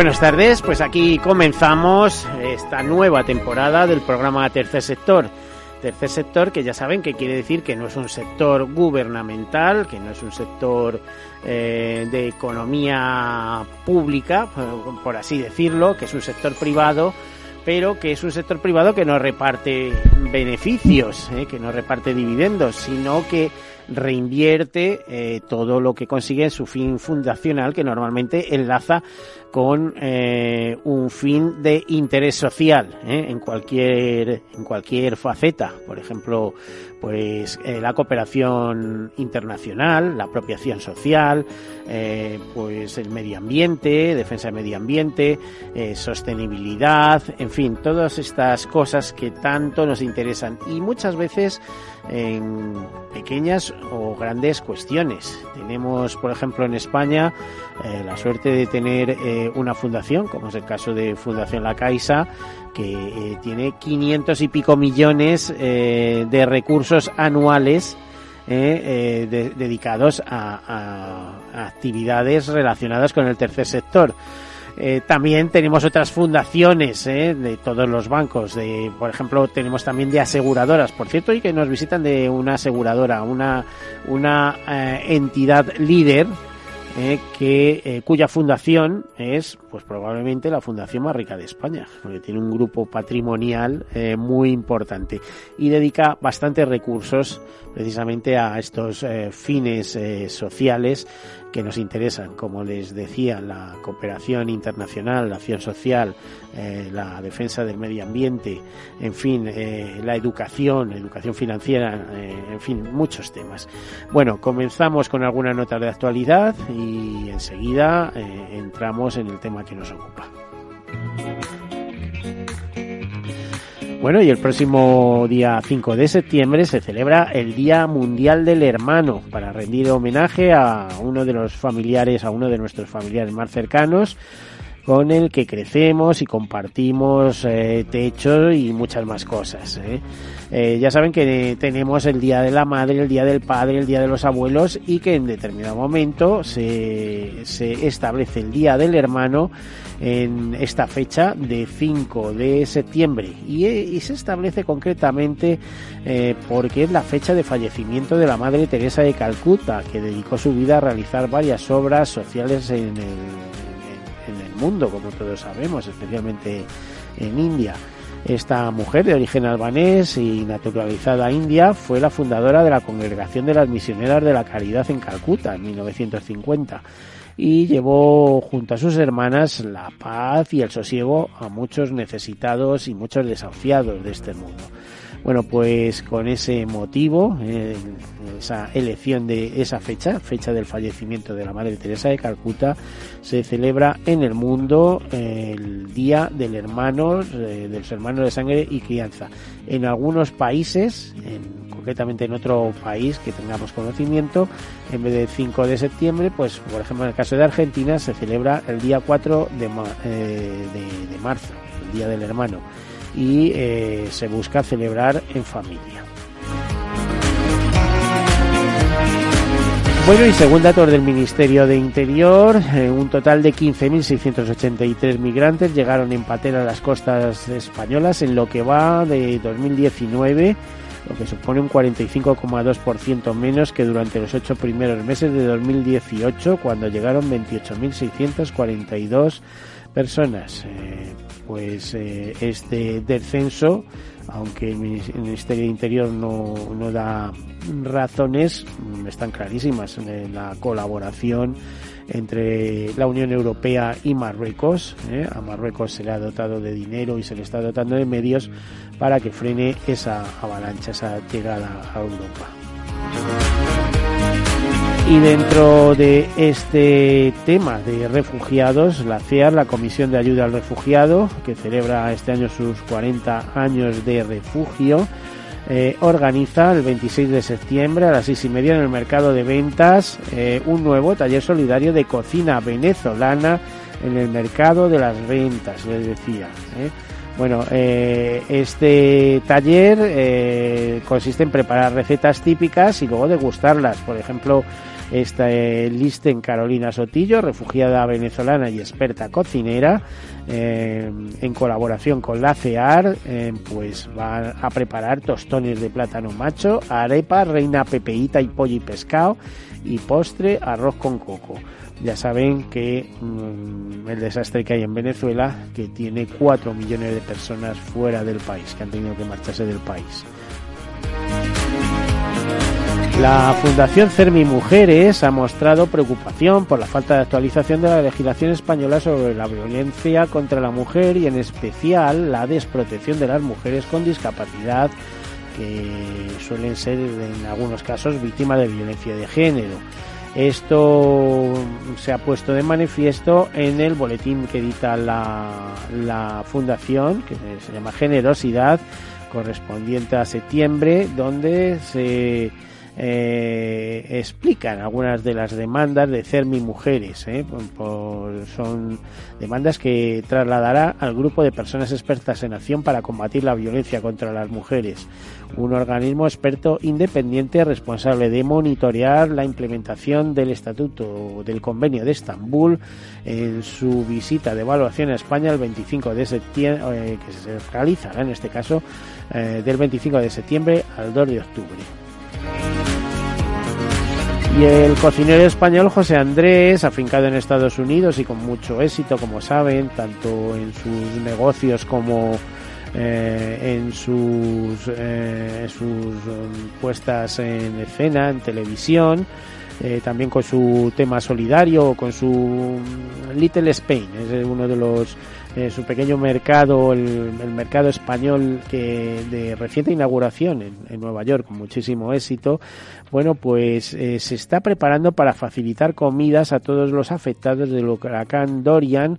Buenas tardes, pues aquí comenzamos esta nueva temporada del programa Tercer Sector. Tercer sector que ya saben que quiere decir que no es un sector gubernamental, que no es un sector eh, de economía pública, por así decirlo, que es un sector privado, pero que es un sector privado que no reparte beneficios, eh, que no reparte dividendos, sino que reinvierte eh, todo lo que consigue en su fin fundacional, que normalmente enlaza con eh, un fin de interés social ¿eh? en cualquier en cualquier faceta por ejemplo pues la cooperación internacional la apropiación social pues el medio ambiente defensa del medio ambiente sostenibilidad en fin todas estas cosas que tanto nos interesan y muchas veces en pequeñas o grandes cuestiones tenemos por ejemplo en España eh, la suerte de tener eh, una fundación, como es el caso de Fundación La Caixa, que eh, tiene 500 y pico millones de recursos anuales de, dedicados a, actividades relacionadas con el tercer sector. Eh, también tenemos otras fundaciones eh, de todos los bancos, de, por ejemplo, tenemos también de aseguradoras, por cierto, y que nos visitan de una aseguradora, una, una eh, entidad líder eh, que eh, cuya fundación es pues probablemente la fundación más rica de España porque tiene un grupo patrimonial muy importante y dedica bastantes recursos precisamente a estos eh, fines eh, sociales que nos interesan, como les decía, la cooperación internacional, la acción social, eh, la defensa del medio ambiente, en fin, la educación, educación financiera, en fin, muchos temas. Bueno, comenzamos con alguna nota de actualidad y enseguida entramos en el tema que nos ocupa. Bueno, y el próximo día 5 de septiembre se celebra el Día Mundial del Hermano para rendir homenaje a uno de los familiares, a uno de nuestros familiares más cercanos, con el que crecemos y compartimos eh, techo y muchas más cosas. ¿eh? Eh, ya saben que tenemos el Día de la Madre, el Día del Padre, el Día de los Abuelos y que en determinado momento se, establece el Día del Hermano en esta fecha de 5 de septiembre y, y se establece concretamente porque es la fecha de fallecimiento de la Madre Teresa de Calcuta que dedicó su vida a realizar varias obras sociales en el mundo, como todos sabemos, especialmente en India. Esta mujer de origen albanés y naturalizada india fue la fundadora de la Congregación de las Misioneras de la Caridad en Calcuta en 1950 y llevó junto a sus hermanas la paz y el sosiego a muchos necesitados y muchos desahuciados de este mundo. Bueno, pues con ese motivo, eh, esa elección de esa fecha, fecha del fallecimiento de la Madre Teresa de Calcuta, se celebra en el mundo eh, el Día del Hermano, eh, de los hermanos de sangre y crianza. En algunos países, en, concretamente en otro país que tengamos conocimiento, en vez del 5 de septiembre, pues por ejemplo en el caso de Argentina se celebra el día 4 de, eh, de, de marzo, el Día del Hermano y eh, se busca celebrar en familia. Bueno, y según datos del Ministerio de Interior, eh, un total de 15.683 migrantes llegaron en patera a las costas españolas en lo que va de 2019, lo que supone un 45,2% menos que durante los ocho primeros meses de 2018, cuando llegaron 28.642 personas. Eh, pues eh, este descenso, aunque el Ministerio de Interior no, da razones, están clarísimas en la colaboración entre la Unión Europea y Marruecos. ¿eh? A Marruecos se le ha dotado de dinero y se le está dotando de medios para que frene esa avalancha, esa llegada a Europa. Y dentro de este tema de refugiados, la CEAR, la Comisión de Ayuda al Refugiado, que celebra este año sus 40 años de refugio, eh, organiza el 26 de septiembre a las seis y media en el mercado de ventas eh, un nuevo taller solidario de cocina venezolana en el mercado de las ventas, les decía. ¿eh? Bueno, este taller consiste en preparar recetas típicas y luego degustarlas. Por ejemplo, esta en Carolina Sotillo, refugiada venezolana y experta cocinera, eh, en colaboración con la CEAR, eh, pues va a preparar tostones de plátano macho, arepa, reina pepeita y pollo y pescado y postre arroz con coco. Ya saben que mm, el desastre que hay en Venezuela, que tiene 4 millones de personas fuera del país, que han tenido que marcharse del país. La Fundación Cermi Mujeres ha mostrado preocupación por la falta de actualización de la legislación española sobre la violencia contra la mujer y en especial la desprotección de las mujeres con discapacidad que suelen ser en algunos casos víctimas de violencia de género. Esto se ha puesto de manifiesto en el boletín que edita la, la Fundación, que se llama Generosidad, correspondiente a septiembre, donde se eh, explican algunas de las demandas de CERMI Mujeres. ¿eh? son demandas que trasladará al grupo de personas expertas en acción para combatir la violencia contra las mujeres, un organismo experto independiente responsable de monitorear la implementación del Estatuto del Convenio de Estambul en su visita de evaluación a España el 25 de septiembre, eh, que se realizará en este caso del 25 de septiembre al 2 de octubre. Y el cocinero español José Andrés, afincado en Estados Unidos y con mucho éxito, como saben, tanto en sus negocios como eh, en sus, eh, sus um, puestas en escena, en televisión, eh, también con su tema solidario, con su Little Spain, es uno de los eh, su pequeño mercado, el, mercado español que de reciente inauguración en, Nueva York con muchísimo éxito, bueno, pues eh, se está preparando para facilitar comidas a todos los afectados del huracán Dorian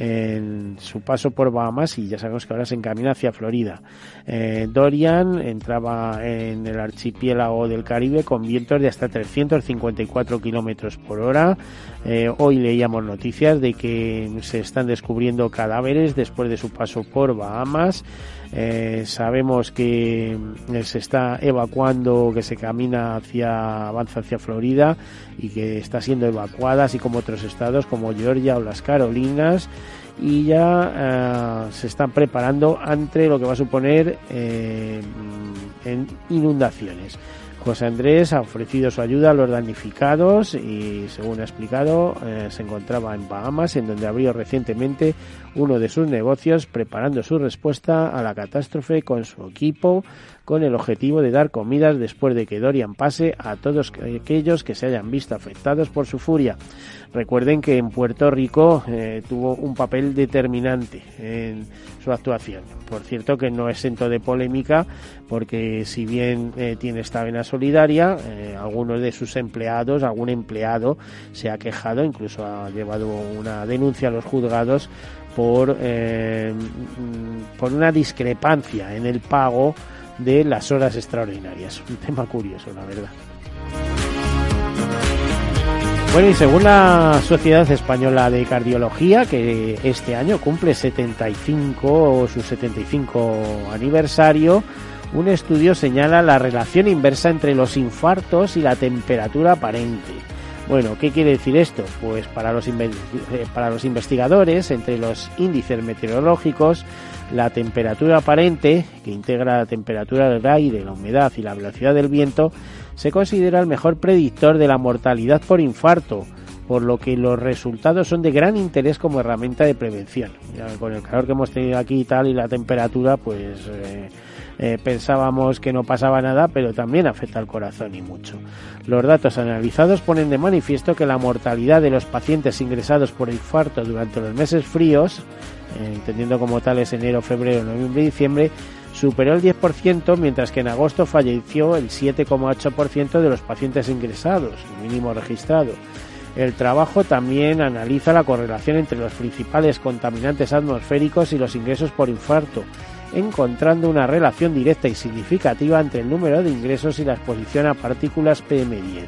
en su paso por Bahamas y ya sabemos que ahora se encamina hacia Florida. Eh, Dorian entraba en el archipiélago del Caribe con vientos de hasta 354 kilómetros por hora. Eh, hoy leíamos noticias de que se están descubriendo cadáveres después de su paso por Bahamas. Eh, sabemos que se está evacuando, que se camina hacia, avanza hacia Florida y que está siendo evacuada, así como otros estados como Georgia o las Carolinas y ya eh, se están preparando ante lo que va a suponer eh, en inundaciones. José Andrés ha ofrecido su ayuda a los damnificados y, según ha explicado, eh, se encontraba en Bahamas, en donde abrió recientemente uno de sus negocios, preparando su respuesta a la catástrofe con su equipo, con el objetivo de dar comidas después de que Dorian pase a todos aquellos que se hayan visto afectados por su furia. Recuerden que en Puerto Rico eh, tuvo un papel determinante en su actuación. Por cierto que no es exento de polémica porque si bien eh, tiene esta vena solidaria, eh, algunos de sus empleados, algún empleado se ha quejado, incluso ha llevado una denuncia a los juzgados por, por una discrepancia en el pago de las horas extraordinarias. Un tema curioso, la verdad. Bueno, y según la Sociedad Española de Cardiología, que este año cumple 75 o su 75 aniversario, un estudio señala la relación inversa entre los infartos y la temperatura aparente. Bueno, ¿qué quiere decir esto? Pues para los, eh, para los investigadores, entre los índices meteorológicos, la temperatura aparente, que integra la temperatura del aire, la humedad y la velocidad del viento, se considera el mejor predictor de la mortalidad por infarto, por lo que los resultados son de gran interés como herramienta de prevención. con el calor que hemos tenido aquí y tal y la temperatura, pues eh, eh, pensábamos que no pasaba nada, pero también afecta al corazón y mucho. Los datos analizados ponen de manifiesto que la mortalidad de los pacientes ingresados por infarto durante los meses fríos, entendiendo como tales enero, febrero, noviembre y diciembre, superó el 10%, mientras que en agosto falleció el 7,8% de los pacientes ingresados, el mínimo registrado. El trabajo también analiza la correlación entre los principales contaminantes atmosféricos y los ingresos por infarto, encontrando una relación directa y significativa entre el número de ingresos y la exposición a partículas PM10.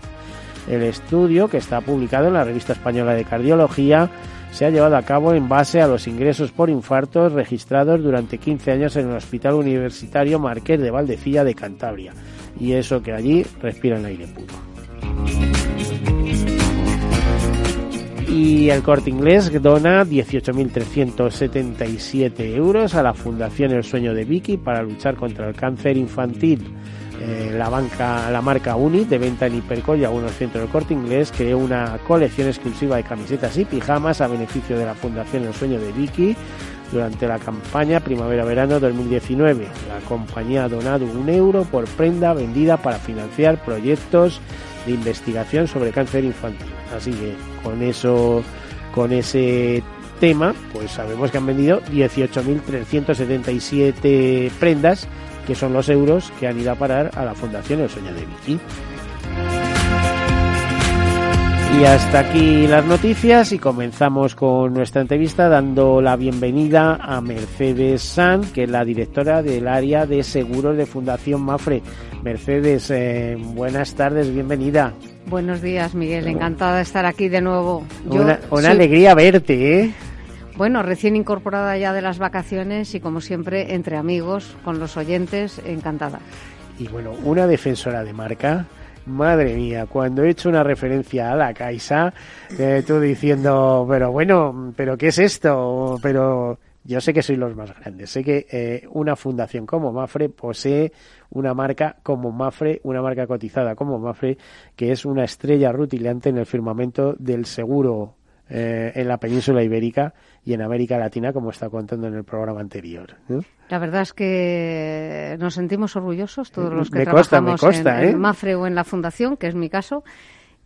El estudio, que está publicado en la Revista Española de Cardiología, se ha llevado a cabo en base a los ingresos por infartos registrados durante 15 años en el Hospital Universitario Marqués de Valdecilla de Cantabria, y eso que allí respiran aire puro. Y el corte inglés dona 18.377 euros a la Fundación El Sueño de Vicky para luchar contra el cáncer infantil. Eh, la, banca, la marca Unit de venta en Hipercor y algunos centros del corte inglés creó una colección exclusiva de camisetas y pijamas a beneficio de la Fundación El Sueño de Vicky durante la campaña Primavera-Verano 2019. La compañía ha donado un euro por prenda vendida para financiar proyectos de investigación sobre cáncer infantil. Así que con eso, con ese tema, pues sabemos que han vendido 18.377 prendas, que son los euros que han ido a parar a la Fundación El Sueño de Vicky. Y hasta aquí las noticias y comenzamos con nuestra entrevista dando la bienvenida a Mercedes San, que es la directora del área de seguros de Fundación Mafre. Mercedes, eh, buenas tardes, bienvenida. Buenos días, Miguel. Encantada de estar aquí de nuevo. una, alegría verte, ¿eh? Bueno, recién incorporada ya de las vacaciones y como siempre entre amigos, con los oyentes, encantada. Y bueno, una defensora de marca Madre mía, cuando he hecho una referencia a la Caixa, eh, tú diciendo, pero bueno, pero ¿qué es esto? Pero yo sé que sois los más grandes. Sé que eh, una fundación como Mafre posee una marca como Mafre, una marca cotizada como Mafre, que es una estrella rutilante en el firmamento del seguro eh, en la península ibérica y en América Latina, como está contando en el programa anterior. La verdad es que nos sentimos orgullosos todos los que trabajamos en, ¿eh? Mafre o en la Fundación, que es mi caso,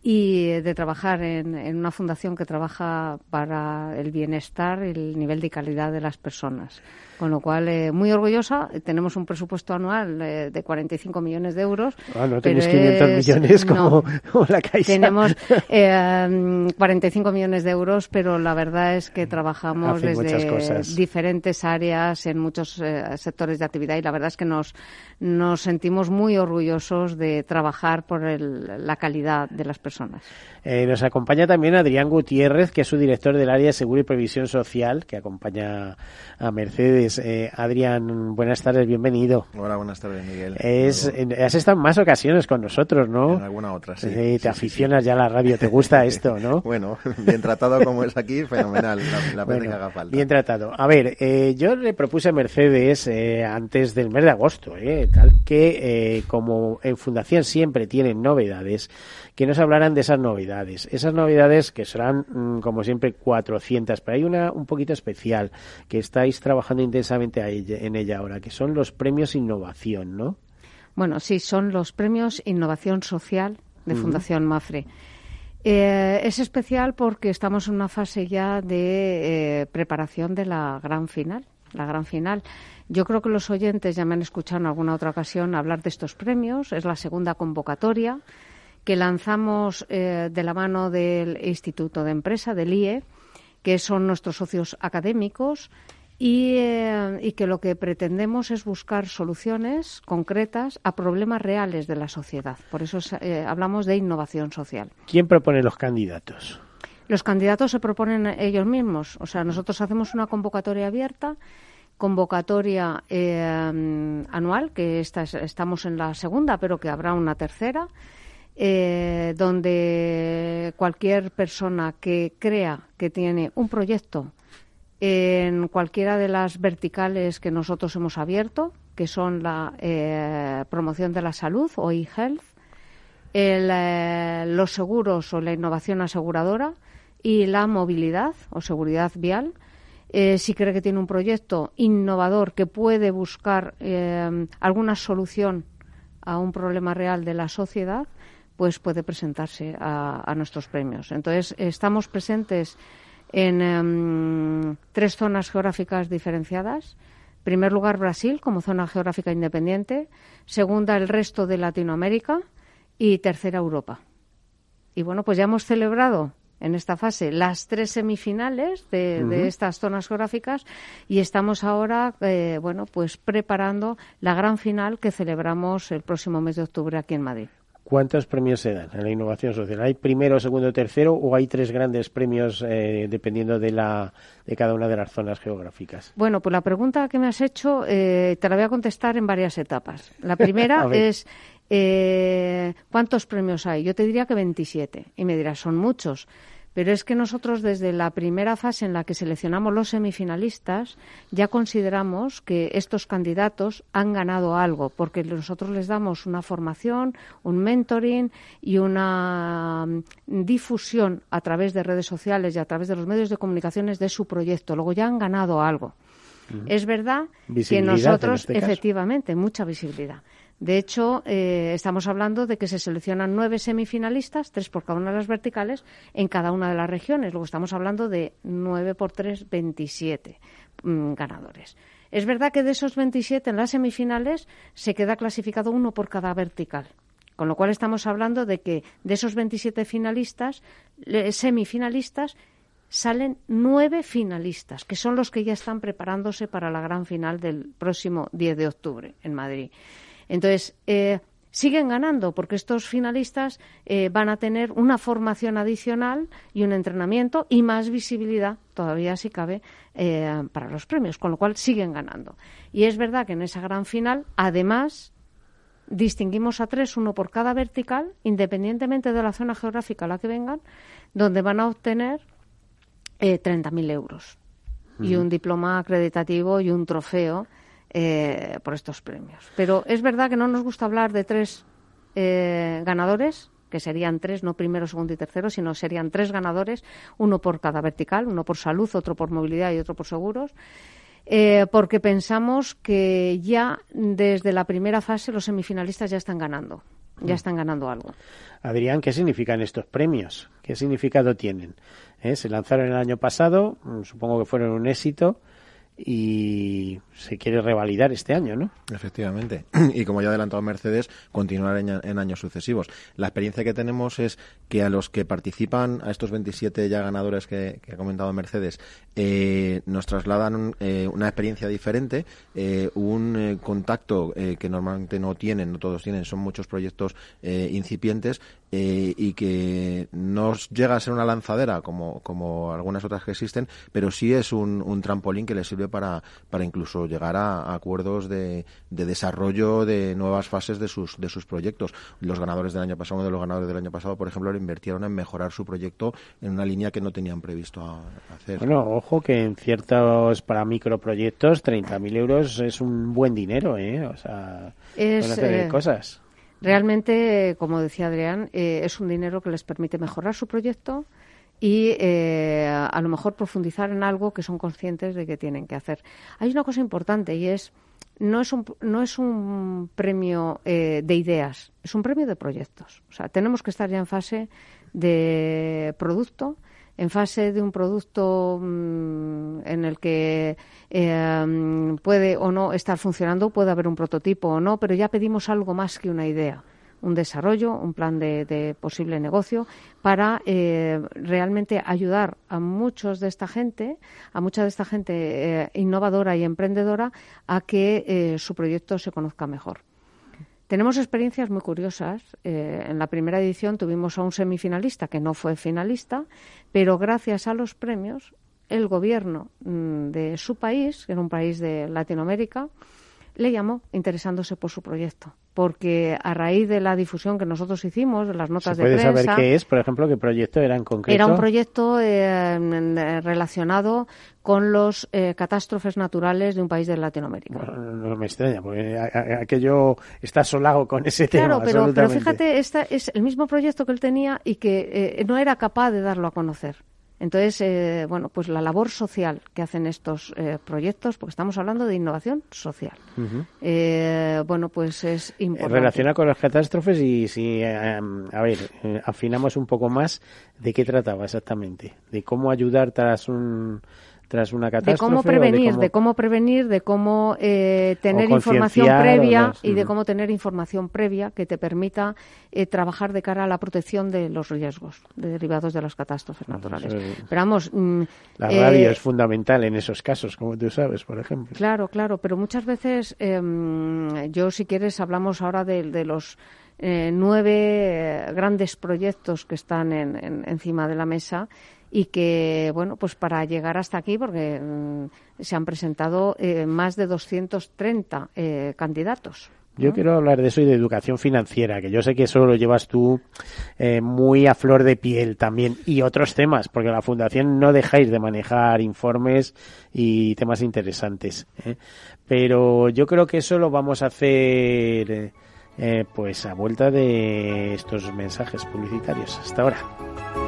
y de trabajar en, en, una fundación que trabaja para el bienestar y el nivel de calidad de las personas. Con lo cual, eh, muy orgullosa. Tenemos un presupuesto anual eh, de 45 millones de euros. Ah, no tenéis 500 millones como, la Caixa. Tenemos eh, 45 millones de euros, pero la verdad es que trabajamos desde diferentes áreas en muchos eh, sectores de actividad y la verdad es que nos, nos sentimos muy orgullosos de trabajar por la calidad de las personas. Eh, nos acompaña también Adrián Gutiérrez, que es su director del área de Seguro y Previsión Social, que acompaña a Mercedes. Eh, Adrián, buenas tardes, bienvenido. Hola, buenas tardes, Miguel. Es, has estado en más ocasiones con nosotros, ¿no? En alguna otra, sí. Eh, te aficionas ya a la radio, te gusta esto, ¿no? bueno, bien tratado como es aquí, fenomenal, la, pena que haga falta. Bien tratado. A ver, yo le propuse a Mercedes antes del mes de agosto, tal que como en Fundación siempre tienen novedades, que nos hablaran de esas novedades. Esas novedades que serán, mm, como siempre, 400, pero hay una un poquito especial que estáis trabajando intensamente en ella ahora, que son los premios Innovación, ¿no? Bueno, sí, son los premios Innovación Social de Fundación Mafre. Eh, es especial porque estamos en una fase ya de eh, preparación de la gran final. La gran final. Yo creo que los oyentes ya me han escuchado en alguna otra ocasión hablar de estos premios. Es la segunda convocatoria que lanzamos eh, de la mano del Instituto de Empresa, del IE, que son nuestros socios académicos, y, eh, que lo que pretendemos es buscar soluciones concretas a problemas reales de la sociedad. Por eso eh, hablamos de innovación social. ¿Quién propone los candidatos? Los candidatos se proponen ellos mismos. O sea, nosotros hacemos una convocatoria abierta convocatoria anual, que estamos en la segunda, pero que habrá una tercera, eh, donde cualquier persona que crea que tiene un proyecto en cualquiera de las verticales que nosotros hemos abierto, que son la eh, promoción de la salud o e-health, eh, los seguros o la innovación aseguradora y la movilidad o seguridad vial, si cree que tiene un proyecto innovador que puede buscar alguna solución a un problema real de la sociedad, pues puede presentarse a, nuestros premios. Entonces, estamos presentes en em, tres zonas geográficas diferenciadas. En primer lugar, Brasil como zona geográfica independiente. Segunda, el resto de Latinoamérica. Y tercera, Europa. Y bueno, pues ya hemos celebrado en esta fase las tres semifinales de, estas zonas geográficas y estamos ahora, eh, bueno, pues preparando la gran final que celebramos el próximo mes de octubre aquí en Madrid. ¿Cuántos premios se dan en la innovación social? ¿Hay primero, segundo, tercero o hay tres grandes premios eh, dependiendo de, la, de cada una de las zonas geográficas? Bueno, pues la pregunta que me has hecho eh, te la voy a contestar en varias etapas. La primera es eh, ¿cuántos premios hay? Yo te diría que 27. Y me dirás, son muchos. Pero es que nosotros desde la primera fase en la que seleccionamos los semifinalistas ya consideramos que estos candidatos han ganado algo porque nosotros les damos una formación, un mentoring y una mm, difusión a través de redes sociales y a través de los medios de comunicaciones de su proyecto. Luego ya han ganado algo. Es verdad que nosotros, este efectivamente, mucha visibilidad. De hecho, eh, estamos hablando de que se seleccionan nueve semifinalistas, tres por cada una de las verticales, en cada una de las regiones. Luego estamos hablando de nueve por tres, veintisiete mm, ganadores. Es verdad que de esos veintisiete en las semifinales se queda clasificado uno por cada vertical. Con lo cual estamos hablando de que de esos veintisiete finalistas, semifinalistas, salen nueve finalistas, que son los que ya están preparándose para la gran final del próximo 10 de octubre en Madrid. Entonces, eh, siguen ganando porque estos finalistas eh, van a tener una formación adicional y un entrenamiento y más visibilidad, todavía si cabe, eh, para los premios, con lo cual siguen ganando. Y es verdad que en esa gran final, además, distinguimos a tres, uno por cada vertical, independientemente de la zona geográfica a la que vengan, donde van a obtener eh, 30.000 euros y un diploma acreditativo y un trofeo eh, por estos premios. Pero es verdad que no nos gusta hablar de tres eh, ganadores, que serían tres, no primero, segundo y tercero, sino serían tres ganadores, uno por cada vertical, uno por salud, otro por movilidad y otro por seguros. Eh, porque pensamos que ya desde la primera fase los semifinalistas ya están ganando, ya mm. están ganando algo. Adrián, ¿qué significan estos premios? ¿Qué significado tienen? Se lanzaron el año pasado, mm, supongo que fueron un éxito y se quiere revalidar este año, ¿no? Efectivamente. Y como ya ha adelantado Mercedes, continuar en, años sucesivos. La experiencia que tenemos es que a los que participan, a estos 27 ya ganadores que, ha comentado Mercedes, eh, nos trasladan eh, una experiencia diferente, eh, un contacto que normalmente no tienen, no todos tienen, son muchos proyectos incipientes y que no llega a ser una lanzadera como, como algunas otras que existen, pero sí es un, trampolín que les sirve para, para incluso llegar a, acuerdos de, de, desarrollo de nuevas fases de sus, de sus proyectos. Los ganadores del año pasado, uno de los ganadores del año pasado, por ejemplo, le invirtieron en mejorar su proyecto en una línea que no tenían previsto hacer. Ojo que en ciertos, para microproyectos, 30.000 euros es un buen dinero, ¿eh? O sea, es, hacer eh, cosas. Realmente, como decía Adrián, eh, es un dinero que les permite mejorar su proyecto, y eh, a lo mejor profundizar en algo que son conscientes de que tienen que hacer. Hay una cosa importante y es no es un, no es un premio eh, de ideas, es un premio de proyectos. O sea, tenemos que estar ya en fase de producto, en fase de un producto mm, en el que eh, puede o no estar funcionando, puede haber un prototipo o no, pero ya pedimos algo más que una idea un desarrollo, un plan de, posible negocio para eh, realmente ayudar a muchos de esta gente, a mucha de esta gente eh, innovadora y emprendedora a que su proyecto se conozca mejor. Tenemos experiencias muy curiosas. en la primera edición tuvimos a un semifinalista que no fue finalista, pero gracias a los premios, el gobierno mm, de su país, que era un país de Latinoamérica, le llamó interesándose por su proyecto. Porque a raíz de la difusión que nosotros hicimos, de las notas ¿Se de prensa. ¿Puede saber qué es, por ejemplo, qué proyecto era en concreto? Era un proyecto eh, relacionado con los eh, catástrofes naturales de un país de Latinoamérica. no me extraña, porque aquello está solado con ese tema. Claro, pero, pero fíjate, este es el mismo proyecto que él tenía y que eh, no era capaz de darlo a conocer. Entonces, eh, bueno, pues la labor social que hacen estos eh, proyectos, porque estamos hablando de innovación social, eh, bueno, pues es importante. Relaciona con las catástrofes y si, a ver, afinamos un poco más de qué trataba exactamente, de cómo ayudar tras un tras una catástrofe. De cómo prevenir, de cómo, prevenir, de cómo eh, tener información previa y de cómo tener información previa que te permita eh, trabajar de cara a la protección de los riesgos derivados de las catástrofes naturales. pero vamos, mm, la radio eh, es fundamental en esos casos, como tú sabes, por ejemplo. Claro, claro, pero muchas veces em, yo, si quieres, hablamos ahora de, los nueve grandes proyectos que están encima de la mesa y que, bueno, pues para llegar hasta aquí, porque mm, se han presentado eh, más de 230 eh, candidatos. Yo quiero hablar de eso y de educación financiera, que yo sé que eso lo llevas tú eh, muy a flor de piel también, y otros temas, porque la Fundación no dejáis de manejar informes y temas interesantes. Pero yo creo que eso lo vamos a hacer pues a vuelta de estos mensajes publicitarios. Hasta ahora.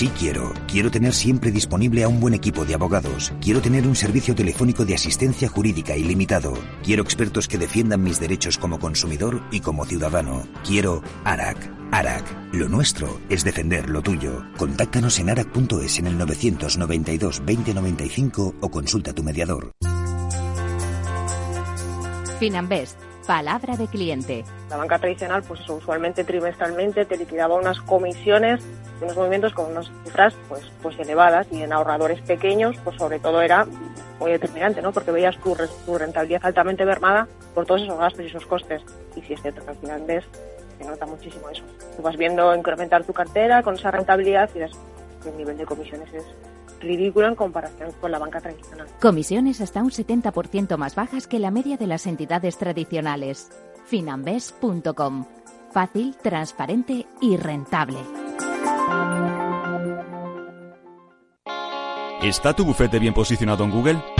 Sí, quiero. Quiero tener siempre disponible a un buen equipo de abogados. Quiero tener un servicio telefónico de asistencia jurídica ilimitado. Quiero expertos que defiendan mis derechos como consumidor y como ciudadano. Quiero ARAC. ARAC. Lo nuestro es defender lo tuyo. Contáctanos en arac.es en el 992 2095 o consulta a tu mediador. Finanbest Palabra de cliente. La banca tradicional, pues usualmente trimestralmente te liquidaba unas comisiones, unos movimientos con unas cifras pues, pues elevadas y en ahorradores pequeños, pues sobre todo era muy determinante, ¿no? Porque veías tu, rentabilidad altamente mermada por todos esos gastos y esos costes. Y si es cierto que al final ves, se nota muchísimo eso. Tú vas viendo incrementar tu cartera con esa rentabilidad y ves que el nivel de comisiones es ridículo en comparación con la banca tradicional. Comisiones hasta un 70% más bajas que la media de las entidades tradicionales. Finambes.com. Fácil, transparente y rentable. ¿Está tu bufete bien posicionado en Google?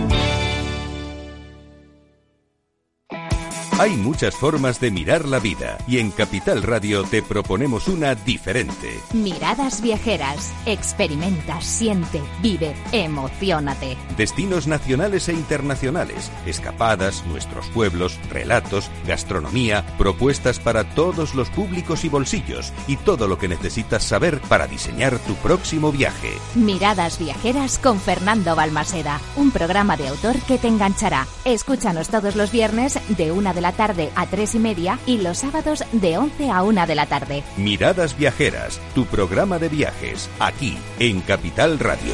Hay muchas formas de mirar la vida y en Capital Radio te proponemos una diferente. Miradas viajeras. Experimenta, siente, vive, emocionate. Destinos nacionales e internacionales, escapadas, nuestros pueblos, relatos, gastronomía, propuestas para todos los públicos y bolsillos y todo lo que necesitas saber para diseñar tu próximo viaje. Miradas viajeras con Fernando Balmaseda, un programa de autor que te enganchará. Escúchanos todos los viernes de una de la tarde a tres y media y los sábados de 11 a 1 de la tarde. Miradas Viajeras, tu programa de viajes, aquí en Capital Radio.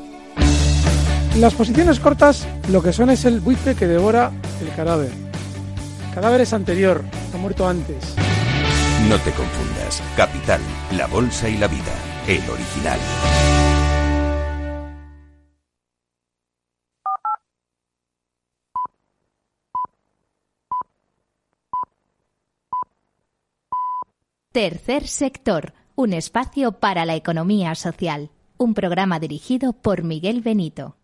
Las posiciones cortas lo que son es el buitre que devora el cadáver. El cadáver es anterior, ha muerto antes. No te confundas. Capital, la bolsa y la vida. El original. Tercer sector, un espacio para la economía social. Un programa dirigido por Miguel Benito.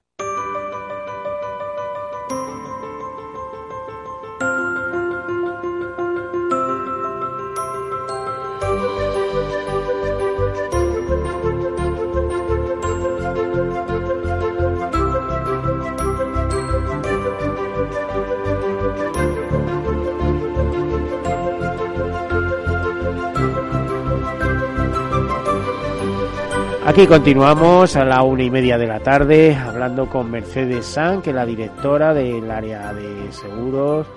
Aquí continuamos a la una y media de la tarde hablando con Mercedes San, que es la directora del área de seguros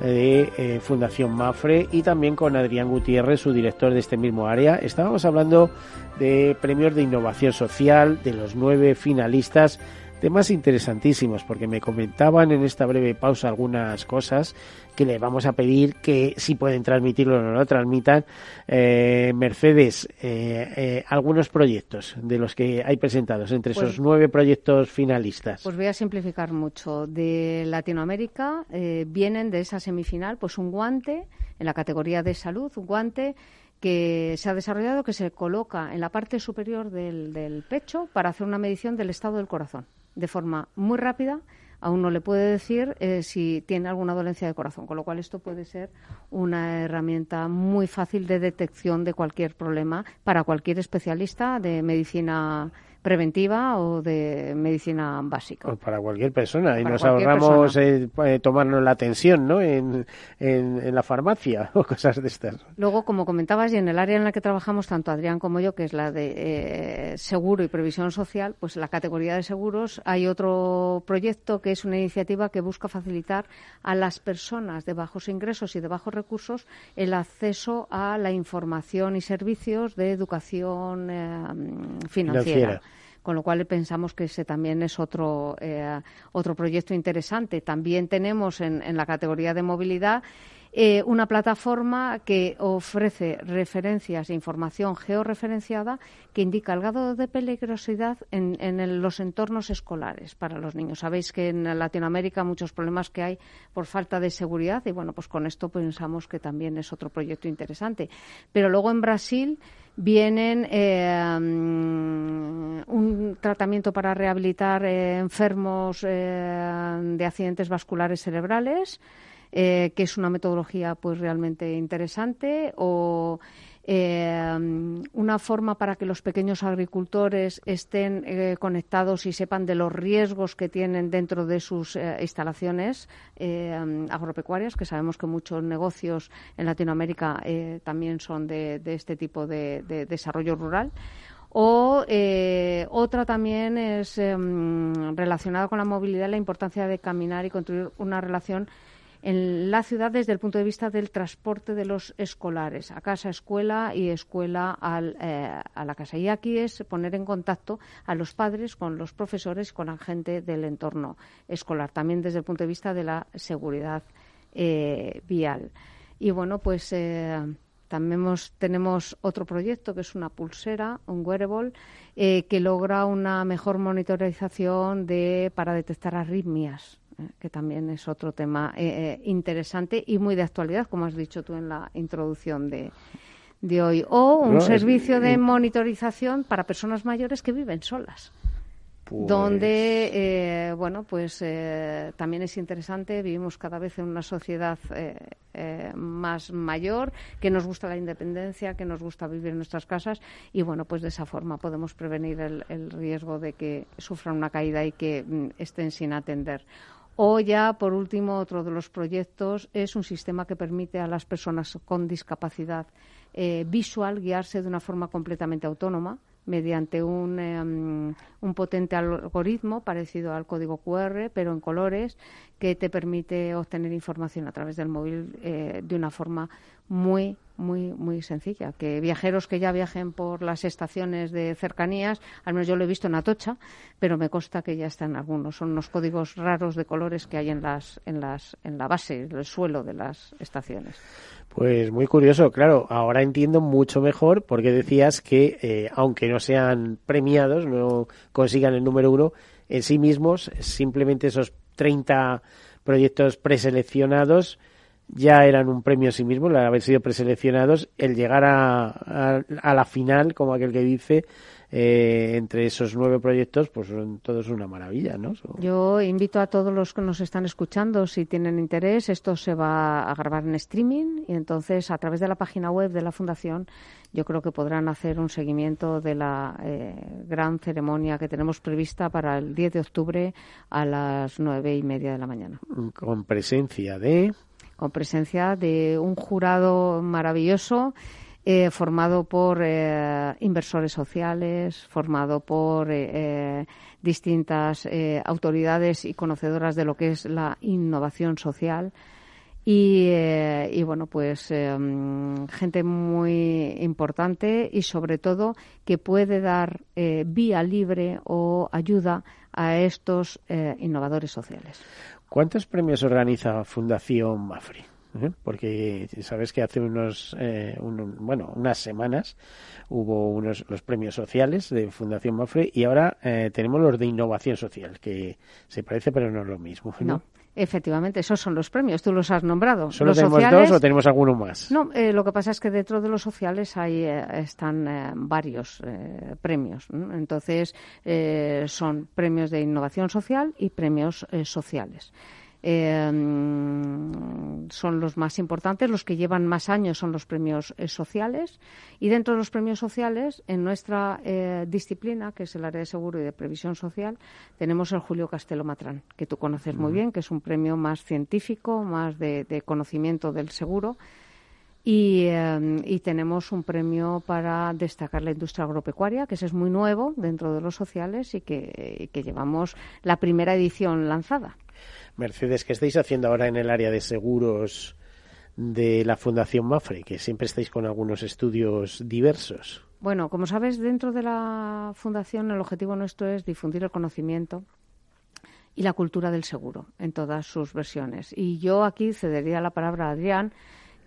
de eh, Fundación Mafre, y también con Adrián Gutiérrez, su director de este mismo área. Estábamos hablando de premios de innovación social, de los nueve finalistas temas interesantísimos porque me comentaban en esta breve pausa algunas cosas que le vamos a pedir que si pueden transmitirlo o no lo transmitan. Eh, Mercedes, eh, eh, algunos proyectos de los que hay presentados entre esos Pues- nueve proyectos finalistas. Pues voy a simplificar mucho. De Latinoamérica eh, vienen de esa semifinal pues un guante en la categoría de salud, un guante que se ha desarrollado que se coloca en la parte superior del, del pecho para hacer una medición del estado del corazón de forma muy rápida. Aún no le puede decir eh, si tiene alguna dolencia de corazón, con lo cual esto puede ser una herramienta muy fácil de detección de cualquier problema para cualquier especialista de medicina preventiva o de medicina básica. O para cualquier persona y Para nos ahorramos eh, eh, tomarnos la tensión ¿no? en, en, en la farmacia o cosas de estas. Luego, como comentabas, y en el área en la que trabajamos tanto Adrián como yo, que es la de eh, seguro y previsión social, pues en la categoría de seguros hay otro proyecto que es una iniciativa que busca facilitar a las personas de bajos ingresos y de bajos recursos el acceso a la información y servicios de educación eh, financiera. Financiera. Con lo cual pensamos que ese también es otro, eh, otro proyecto interesante. También tenemos en, en la categoría de movilidad eh, una plataforma que ofrece referencias e información georreferenciada que indica el grado de peligrosidad en, en los entornos escolares para los niños. Sabéis que en Latinoamérica muchos problemas que hay por falta de seguridad y bueno, pues con esto pensamos que también es otro proyecto interesante. Pero luego en Brasil vienen eh, mm, un tratamiento para rehabilitar eh, enfermos eh, de accidentes vasculares cerebrales, que es una metodología pues realmente interesante, o eh, una forma para que los pequeños agricultores estén eh, conectados y sepan de los riesgos que tienen dentro de sus eh, instalaciones eh, agropecuarias, que sabemos que muchos negocios en Latinoamérica eh, también son de, este tipo de, de desarrollo rural. O eh, otra también es em, relacionada con la movilidad, la importancia de caminar y construir una relación en la ciudad desde el punto de vista del transporte de los escolares, a casa, escuela y escuela al, eh, a la casa. Y aquí es poner en contacto a los padres con los profesores, con la gente del entorno escolar, también desde el punto de vista de la seguridad eh, vial. Y bueno, pues eh, también tenemos otro proyecto que es una pulsera, un wearable, eh, que logra una mejor monitorización de, para detectar arritmias que también es otro tema eh, eh, interesante y muy de actualidad, como has dicho tú en la introducción de, de hoy. O un No, es- servicio de monitorización para personas mayores que viven solas. Pues- Donde, eh, bueno, pues eh, también es interesante, vivimos cada vez en una sociedad eh, eh, más mayor, que nos gusta la independencia, que nos gusta vivir en nuestras casas y, bueno, pues de esa forma podemos prevenir el, el riesgo de que sufran una caída y que mm, estén sin atender. O ya, por último, otro de los proyectos es un sistema que permite a las personas con discapacidad eh, visual guiarse de una forma completamente autónoma mediante un, em, un potente algoritmo parecido al código QR, pero en colores, que te permite obtener información a través del móvil eh, de una forma muy muy muy sencilla. Que viajeros que ya viajen por las estaciones de cercanías, al menos yo lo he visto en Atocha, pero me consta que ya están algunos. Son unos códigos raros de colores que hay en las en las en la base, el suelo de las estaciones. Pues muy curioso, claro. Ahora entiendo mucho mejor porque decías que, eh, aunque no sean premiados, no consigan el número uno en sí mismos, simplemente esos 30 proyectos preseleccionados ya eran un premio en sí mismo, el haber sido preseleccionados, el llegar a, a, la final, como aquel que dice, eh, entre esos nueve proyectos, pues son todos una maravilla, ¿no? Yo invito a todos los que nos están escuchando, si tienen interés, esto se va a grabar en streaming y entonces a través de la página web de la Fundación yo creo que podrán hacer un seguimiento de la eh, gran ceremonia que tenemos prevista para el 10 de octubre a las nueve y media de la mañana. Con presencia de con presencia de un jurado maravilloso eh, formado por eh, inversores sociales, formado por eh, distintas autoridades y conocedoras de lo que es la innovación social. Y, y bueno, pues gente muy importante y sobre todo que puede dar vía libre o ayuda a estos innovadores sociales. ¿Cuántos premios organiza Fundación Mafre? ¿Eh? Porque sabes que hace unos, eh, bueno, unas semanas hubo unos los premios sociales de Fundación Mafre y ahora eh, tenemos los de innovación social, que se parece pero no es lo mismo. No. Efectivamente, esos son los premios, tú los has nombrado. ¿Solo tenemos dos o tenemos alguno más? No, lo que pasa es que dentro de los sociales ahí están varios premios. Entonces, son premios de innovación social y premios sociales. Eh, son los más importantes, los que llevan más años son los premios eh, sociales y dentro de los premios sociales, en nuestra eh, disciplina, que es el área de seguro y de previsión social, tenemos el Julio Castelo Matrán, que tú conoces muy bien, que es un premio más científico, más de, conocimiento del seguro. Y, tenemos un premio para destacar la industria agropecuaria, que ese es muy nuevo dentro de los sociales y que llevamos la primera edición lanzada. Mercedes, ¿qué estáis haciendo ahora en el área de seguros de la Fundación Mafre? Que siempre estáis con algunos estudios diversos. Bueno, como sabes, dentro de la Fundación el objetivo nuestro es difundir el conocimiento y la cultura del seguro en todas sus versiones. Y yo aquí cedería la palabra a Adrián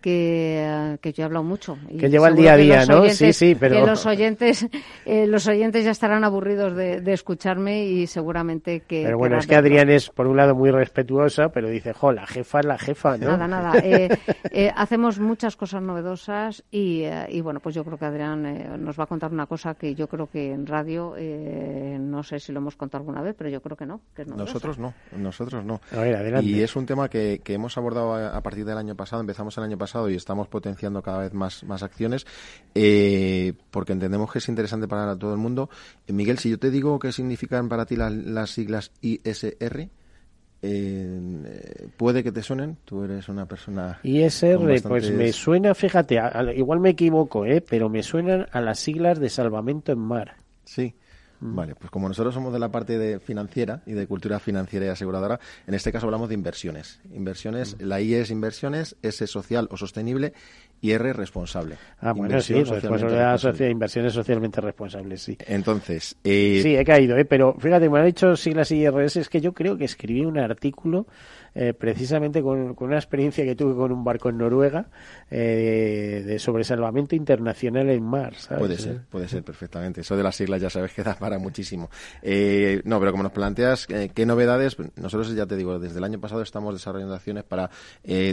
que, que yo he hablado mucho. que lleva el día a día, ¿no? sí, sí, pero... los oyentes, eh, los oyentes ya estarán aburridos de, escucharme y seguramente que... Pero bueno, es que Adrián es, por un lado, muy respetuosa, pero dice, jo, la jefa es la jefa, ¿no? Nada, nada. Eh, eh, hacemos muchas cosas novedosas y, y, bueno, pues yo creo que Adrián nos va a contar una cosa que yo creo que en radio, no sé si lo hemos contado alguna vez, pero yo creo que no. nosotros no, nosotros no. A ver, adelante. Y es un tema que, que hemos abordado a, a partir del año pasado, empezamos el año pasado y estamos potenciando cada vez más, más acciones eh, porque entendemos que es interesante para todo el mundo. Eh, Miguel, si yo te digo qué significan para ti las, siglas ISR, eh, puede que te suenen. Tú eres una persona. ISR, pues me suena, fíjate, igual me equivoco, ¿eh? pero me suenan a las siglas de salvamento en mar. Sí. Mm. Vale, pues como nosotros somos de la parte de financiera y de cultura financiera y aseguradora, en este caso hablamos de inversiones. Inversiones, mm. la I es inversiones, S social o sostenible y R responsable. Ah, bueno, sí, responsabilidad inversiones socialmente responsables, sí. Entonces, eh... sí, he caído, ¿eh? pero fíjate, me han dicho siglas IRS, es que yo creo que escribí un artículo eh, precisamente con, una experiencia que tuve con un barco en Noruega eh, de sobresalvamento internacional en mar. Puede ser, puede ser perfectamente. Eso de las siglas ya sabes que da para muchísimo. Eh, no, pero como nos planteas qué novedades, nosotros ya te digo, desde el año pasado estamos desarrollando acciones para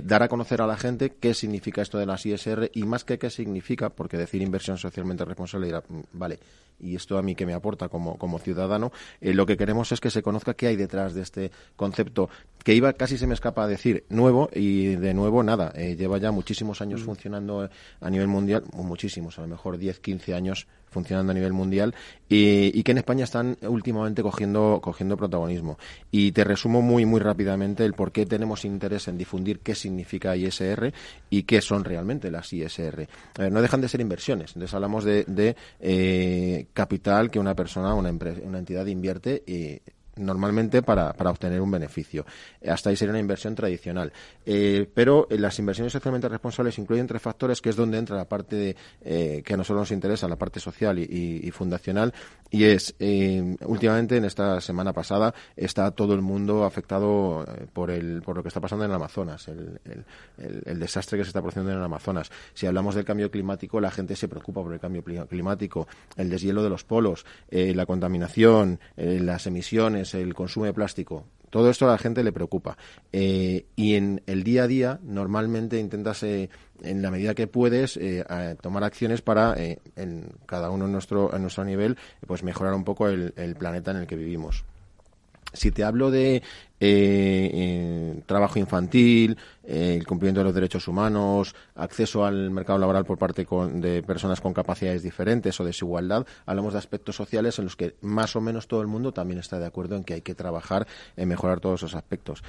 dar a conocer a la gente qué significa esto de las ISR y más que qué significa, porque decir inversión socialmente responsable mm, vale, y esto a mí que me aporta como, como ciudadano, lo que queremos es que se conozca qué hay detrás de este concepto que iba casi se me escapa decir nuevo y de nuevo nada. Eh, lleva ya muchísimos años mm. funcionando a nivel mundial, muchísimos, a lo mejor 10, 15 años funcionando a nivel mundial y, que en España están últimamente cogiendo, cogiendo protagonismo. Y te resumo muy, muy rápidamente el por qué tenemos interés en difundir qué significa ISR y qué son realmente las ISR. no dejan de ser inversiones. Entonces hablamos de, de eh, capital que una persona, una, empresa, una entidad invierte y normalmente para, para, obtener un beneficio. Hasta ahí sería una inversión tradicional. Eh, pero las inversiones socialmente responsables incluyen tres factores, que es donde entra la parte eh, que a nosotros nos interesa, la parte social y, fundacional, y es, eh, últimamente, en esta semana pasada, está todo el mundo afectado por, el, por lo que está pasando en el Amazonas, el, el, desastre que se está produciendo en el Amazonas. Si hablamos del cambio climático, la gente se preocupa por el cambio climático, el deshielo de los polos, la contaminación, las emisiones, el consumo de plástico. Todo esto a la gente le preocupa. Eh, y en el día a día, normalmente intentas, eh, en la medida que puedes, eh, tomar acciones para, en cada uno en nuestro, en nuestro nivel, pues mejorar un poco el planeta en el que vivimos. Si te hablo de eh, trabajo infantil, eh, el cumplimiento de los derechos humanos, acceso al mercado laboral por parte de personas con capacidades diferentes o desigualdad, hablamos de aspectos sociales en los que más o menos todo el mundo también está de acuerdo en que hay que trabajar en mejorar todos esos aspectos.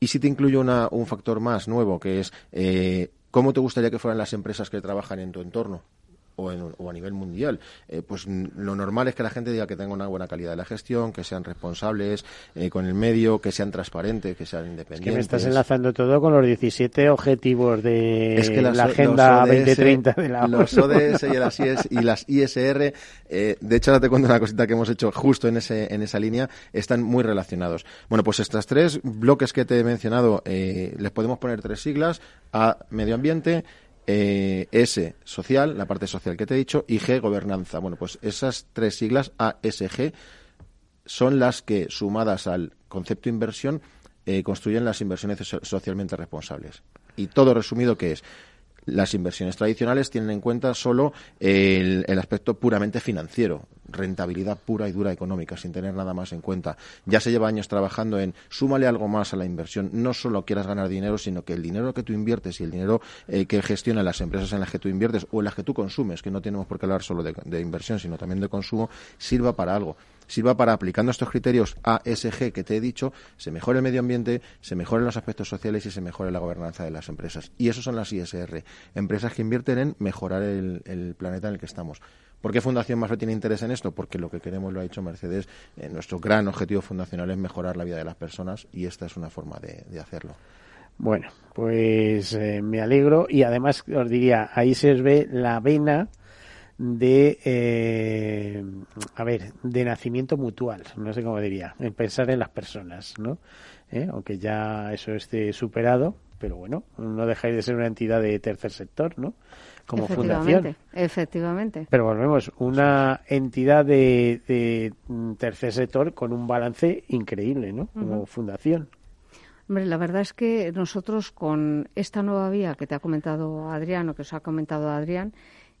Y si te incluyo un factor más nuevo, que es eh, cómo te gustaría que fueran las empresas que trabajan en tu entorno o, o, a nivel mundial. Eh, pues lo normal es que la gente diga que tenga una buena calidad de la gestión, que sean responsables eh, con el medio, que sean transparentes, que sean independientes. que me estás enlazando todo con los 17 objetivos de la Agenda 2030 de la Los ODS y las, y las ISR, eh, de hecho, ahora te cuento una cosita que hemos hecho justo en, ese, en esa línea, están muy relacionados. Bueno, pues estas tres bloques que te he mencionado, les podemos poner tres siglas, A, medio ambiente, eh, S, social, la parte social que te he dicho, y G, gobernanza. Bueno, pues esas tres siglas, A, S, G, son las que, sumadas al concepto inversión, eh, construyen las inversiones socialmente responsables. Y todo resumido, ¿qué es? Las inversiones tradicionales tienen en cuenta solo el, aspecto puramente financiero, rentabilidad pura y dura económica, sin tener nada más en cuenta. Ya se lleva años trabajando en súmale algo más a la inversión. No solo quieras ganar dinero, sino que el dinero que tú inviertes y el dinero eh, que gestionan las empresas en las que tú inviertes o en las que tú consumes, que no tenemos por qué hablar solo de inversión, sino también de consumo, sirva para algo sirva para, aplicando estos criterios ASG que te he dicho, se mejore el medio ambiente, se mejoren los aspectos sociales y se mejore la gobernanza de las empresas. Y eso son las ISR, empresas que invierten en mejorar el, planeta en el que estamos. ¿Por qué Fundación Mafre tiene interés en esto? Porque lo que queremos, lo ha dicho Mercedes, eh, nuestro gran objetivo fundacional es mejorar la vida de las personas y esta es una forma de, hacerlo. Bueno, pues eh, me alegro y además os diría, ahí se ve la vena de, eh, a ver, de nacimiento mutual, no sé cómo diría, en pensar en las personas, ¿no? ¿Eh? Aunque ya eso esté superado, pero bueno, no dejáis de ser una entidad de tercer sector, ¿no? Como fundación. Efectivamente. Pero volvemos, una entidad de, de, tercer sector con un balance increíble, ¿no? Como fundación. Hombre, la verdad es que nosotros con esta nueva vía que te ha comentado Adrián o que os ha comentado Adrián,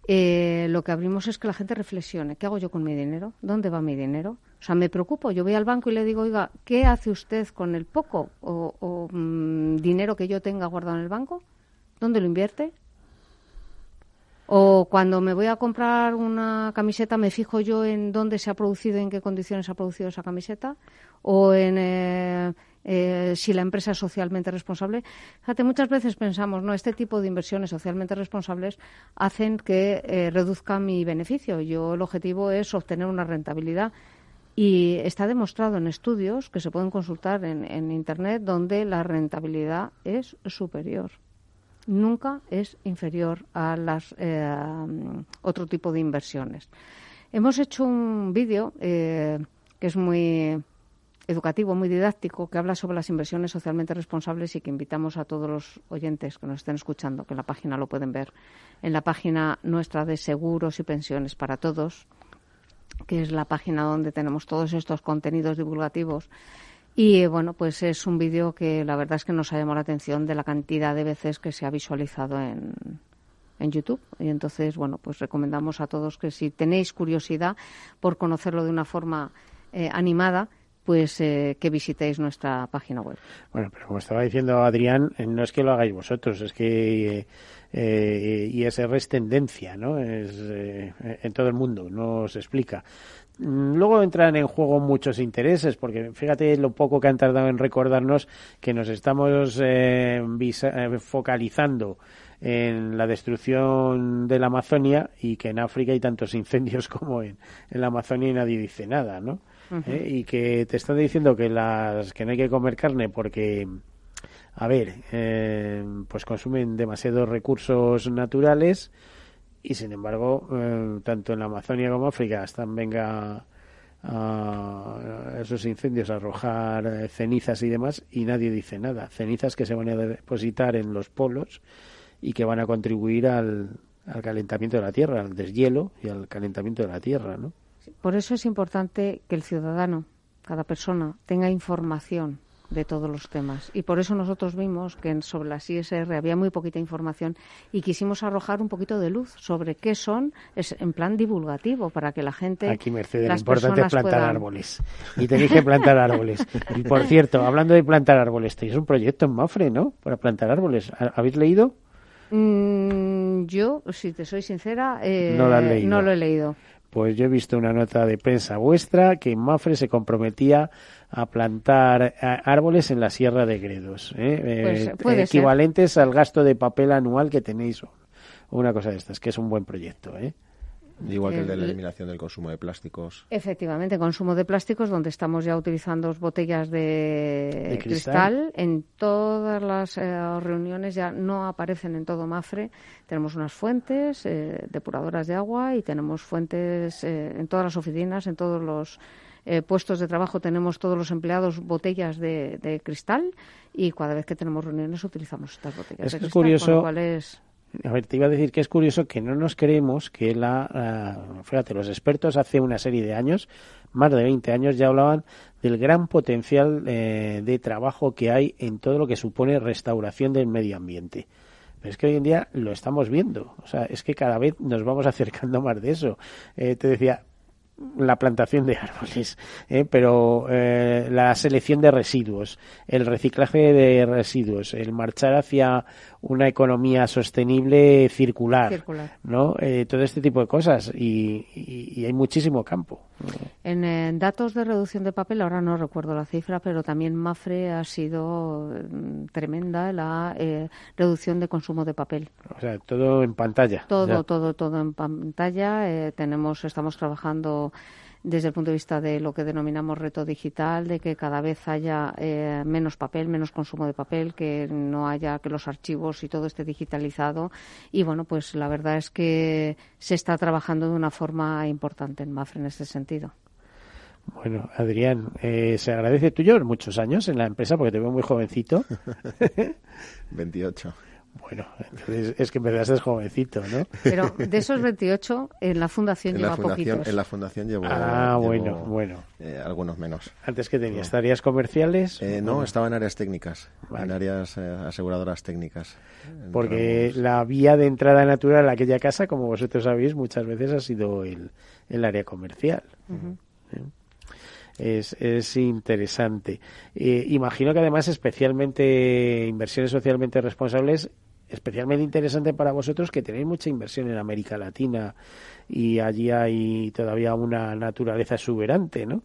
eh, lo que abrimos es que la gente reflexione. ¿Qué hago yo con mi dinero? ¿Dónde va mi dinero? O sea, me preocupo. Yo voy al banco y le digo, oiga, ¿qué hace usted con el poco o, mm, dinero que yo tenga guardado en el banco? ¿Dónde lo invierte? O cuando me voy a comprar una camiseta, me fijo yo en dónde se ha producido, en qué condiciones se ha producido esa camiseta, o en eh, eh, si la empresa es socialmente responsable. Fíjate, muchas veces pensamos, no, este tipo de inversiones socialmente responsables hacen que eh, reduzca mi beneficio. Yo el objetivo es obtener una rentabilidad. Y está demostrado en estudios que se pueden consultar en, Internet donde la rentabilidad es superior. Nunca es inferior a las eh, otro tipo de inversiones. Hemos hecho un vídeo que es muy educativo, muy didáctico, que habla sobre las inversiones socialmente responsables y que invitamos a todos los oyentes que nos estén escuchando, que en la página lo pueden ver, en la página nuestra de seguros y pensiones para todos, que es la página donde tenemos todos estos contenidos divulgativos. Y bueno, pues es un vídeo que la verdad es que nos ha llamado la atención de la cantidad de veces que se ha visualizado en, en YouTube. Y entonces, bueno, pues recomendamos a todos que si tenéis curiosidad por conocerlo de una forma eh, animada, pues eh, que visitéis nuestra página web. Bueno, pero como estaba diciendo Adrián, eh, no es que lo hagáis vosotros, es que eh, ISR es tendencia, ¿no? Es en todo el mundo, no se explica. Mm, luego entran en juego muchos intereses, porque fíjate lo poco que han tardado en recordarnos que nos estamos focalizando en la destrucción de la Amazonia y que en África hay tantos incendios como en, en la Amazonia y nadie dice nada, ¿no? ¿Eh? Y que te están diciendo que las que no hay que comer carne porque a ver, eh, pues consumen demasiados recursos naturales y sin embargo, eh, tanto en la Amazonia como en África están venga a esos incendios arrojar eh, cenizas y demás y nadie dice nada. Cenizas que se van a depositar en los polos y que van a contribuir al, al calentamiento de la Tierra, al deshielo y al calentamiento de la Tierra, ¿no? Por eso es importante que el ciudadano, cada persona, tenga información de todos los temas. Y por eso nosotros vimos que sobre las ISR había muy poquita información y quisimos arrojar un poquito de luz sobre qué son, es en plan divulgativo, para que la gente. Aquí, Mercedes, lo importante es plantar árboles. Y tenéis que plantar árboles. Y por cierto, hablando de plantar árboles, tenéis un proyecto en Mafre, ¿no? Para plantar árboles. ¿Habéis leído? Mm, yo, si te soy sincera, eh, no, no lo he leído. Pues yo he visto una nota de prensa vuestra que Mafre se comprometía a plantar árboles en la Sierra de Gredos, ¿eh? Pues, eh, equivalentes al gasto de papel anual que tenéis o una cosa de estas, que es un buen proyecto. ¿eh? Igual que el de la eliminación del consumo de plásticos. Efectivamente, consumo de plásticos, donde estamos ya utilizando botellas de, cristal? En todas las eh, reuniones ya no aparecen en todo Mafre. Tenemos unas fuentes eh, depuradoras de agua y tenemos fuentes eh, en todas las oficinas, en todos los puestos de trabajo tenemos todos los empleados botellas de, cristal y cada vez que tenemos reuniones utilizamos estas botellas de cristal. curioso. Con a ver, te iba a decir que es curioso que no nos creemos que la. fíjate, los expertos hace una serie de años, más de 20 años, ya hablaban del gran potencial eh, de trabajo que hay en todo lo que supone restauración del medio ambiente. Pero es que hoy en día lo estamos viendo. O sea, es que cada vez nos vamos acercando más de eso. Eh, te decía, la plantación de árboles, ¿eh? pero eh, la selección de residuos, el reciclaje de residuos, el marchar hacia una economía sostenible circular, ¿no? Eh, todo este tipo de cosas y, hay muchísimo campo. En, datos de reducción de papel, ahora no recuerdo la cifra, pero también Mafre ha sido mm, tremenda la reducción de consumo de papel. O sea, todo en pantalla. Todo, todo, todo en pantalla. tenemos, estamos trabajando desde el punto de vista de lo que denominamos reto digital, de que cada vez haya eh, menos papel, menos consumo de papel, que no haya que los archivos y todo esté digitalizado. Y bueno, pues la verdad es que se está trabajando de una forma importante en MAFRE en este sentido. Bueno, Adrián, eh, se agradece tuyo muchos años en la empresa porque te veo muy jovencito. 28. Bueno, entonces es que empezaste jovencito, ¿no? Pero de esos 28, en la fundación lleva poquitos. En la fundación llevo. Ah, bueno, bueno. Eh, algunos menos. ¿Antes que tenías? ¿Tareas comerciales? Eh, no, estaba en áreas técnicas, en áreas eh, aseguradoras técnicas. Porque la vía de entrada natural a aquella casa, como vosotros sabéis, muchas veces ha sido el, el área comercial. Es, es, interesante. imagino que además especialmente inversiones socialmente responsables especialmente interesante para vosotros que tenéis mucha inversión en América Latina y allí hay todavía una naturaleza exuberante, ¿no?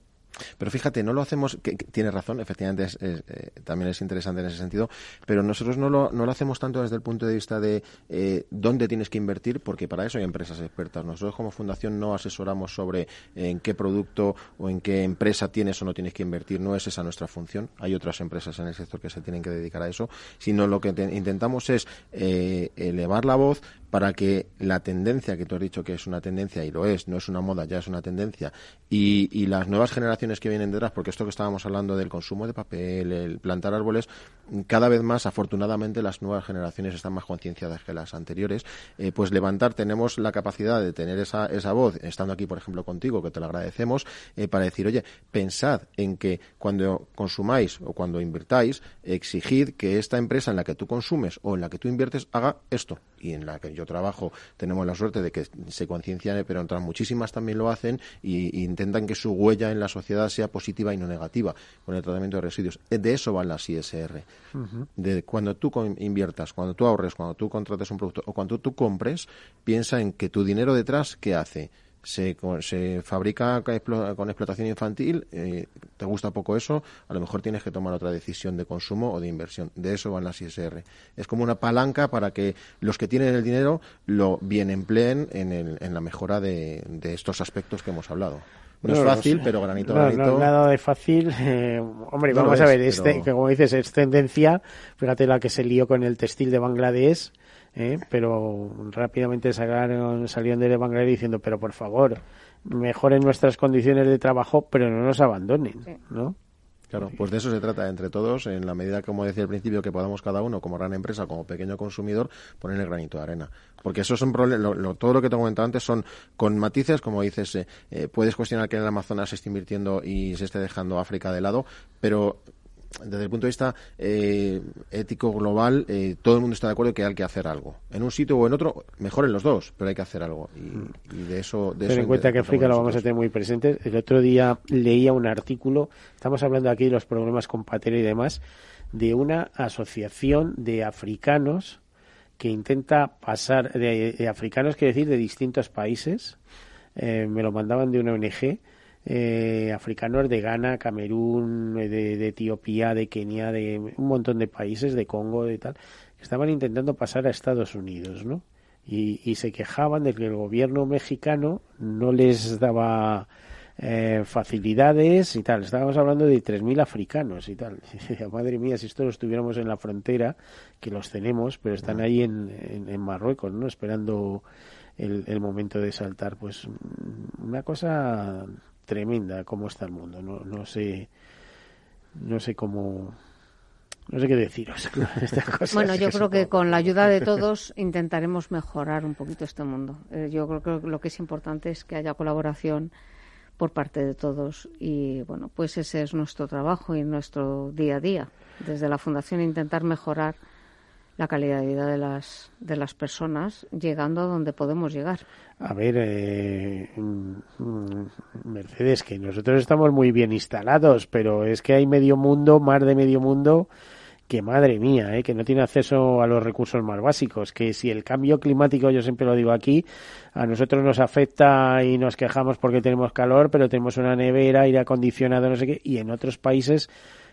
Pero fíjate, no lo hacemos, que, tiene razón, efectivamente eh, también es interesante en ese sentido, pero nosotros no lo, hacemos tanto desde el punto de vista de eh, dónde tienes que invertir, porque para eso hay empresas expertas. Nosotros como fundación no asesoramos sobre en qué producto o en qué empresa tienes o no tienes que invertir, no es esa nuestra función. Hay otras empresas en el sector que se tienen que dedicar a eso, sino lo que intentamos es eh, elevar la voz para que la tendencia que tú has dicho que es una tendencia y lo es, no es una moda, ya es una tendencia, y, las nuevas generaciones que vienen detrás, porque esto que estábamos hablando del consumo de papel, el plantar árboles, cada vez más, afortunadamente, las nuevas generaciones están más concienciadas que las anteriores, eh, pues levantar, tenemos la capacidad de tener esa, esa voz, estando aquí, por ejemplo, contigo, que te lo agradecemos, eh, para decir, oye, pensad en que cuando consumáis o cuando invirtáis, exigid que esta empresa en la que tú consumes o en la que tú inviertes haga esto, y en la que yo trabajo tenemos la suerte de que se conciencian, pero otras muchísimas también lo hacen y, intentan que su huella en la sociedad sea positiva y no negativa con el tratamiento de residuos. De eso van las ISR. De cuando tú inviertas, cuando tú ahorres, cuando tú contrates un producto o cuando tú compres, piensa en que tu dinero detrás, ¿qué hace? Se, se fabrica con explotación infantil, eh, te gusta poco eso, a lo mejor tienes que tomar otra decisión de consumo o de inversión. De eso van las ISR. Es como una palanca para que los que tienen el dinero lo bien empleen en, el, en la mejora de, de estos aspectos que hemos hablado. No, es fácil, pero granito no, granito. No, nada de fácil. Eh, hombre, vamos a ver, este, como dices, es tendencia. Fíjate la que se lió con el textil de Bangladesh ¿eh? pero rápidamente salieron, salieron de Bangladesh diciendo, pero por favor, mejoren nuestras condiciones de trabajo, pero no nos abandonen, ¿no? Claro, pues de eso se trata entre todos, en la medida, como decía al principio, que podamos cada uno, como gran empresa, como pequeño consumidor, poner el granito de arena. Porque eso son lo, todo lo que te he comentado antes son con matices, como dices, eh, eh, puedes cuestionar que en el Amazonas se esté invirtiendo y se esté dejando África de lado, pero desde el punto de vista eh, ético global, eh, todo el mundo está de acuerdo que hay que hacer algo. En un sitio o en otro, mejor en los dos, pero hay que hacer algo. Y, de eso. De Ten en cuenta que África lo vamos a tener muy presente. El otro día leía un artículo, estamos hablando aquí de los problemas con patera y demás, de una asociación de africanos que intenta pasar, de, africanos, quiere decir, de distintos países. Eh, me lo mandaban de una ONG eh, africanos de Ghana, Camerún, eh, de, Etiopía, de Kenia, de un montón de países, de Congo, de tal, que estaban intentando pasar a Estados Unidos, ¿no? Y, se quejaban de que el gobierno mexicano no les daba eh, facilidades y tal. Estábamos hablando de 3.000 africanos y tal. madre mía, si esto lo estuviéramos en la frontera, que los tenemos, pero están ahí en, en, Marruecos, ¿no? Esperando el, el, momento de saltar. Pues una cosa tremenda cómo está el mundo. No, no sé, no sé cómo, no sé qué deciros. bueno, yo creo que con la ayuda de todos intentaremos mejorar un poquito este mundo. Eh, yo creo que lo que es importante es que haya colaboración por parte de todos y bueno, pues ese es nuestro trabajo y nuestro día a día. Desde la Fundación intentar mejorar la calidad de vida de las, de las personas llegando a donde podemos llegar. A ver, eh, mm, Mercedes, que nosotros estamos muy bien instalados, pero es que hay medio mundo, más de medio mundo, que madre mía, eh, que no tiene acceso a los recursos más básicos, que si el cambio climático, yo siempre lo digo aquí, a nosotros nos afecta y nos quejamos porque tenemos calor, pero tenemos una nevera, aire acondicionado, no sé qué, y en otros países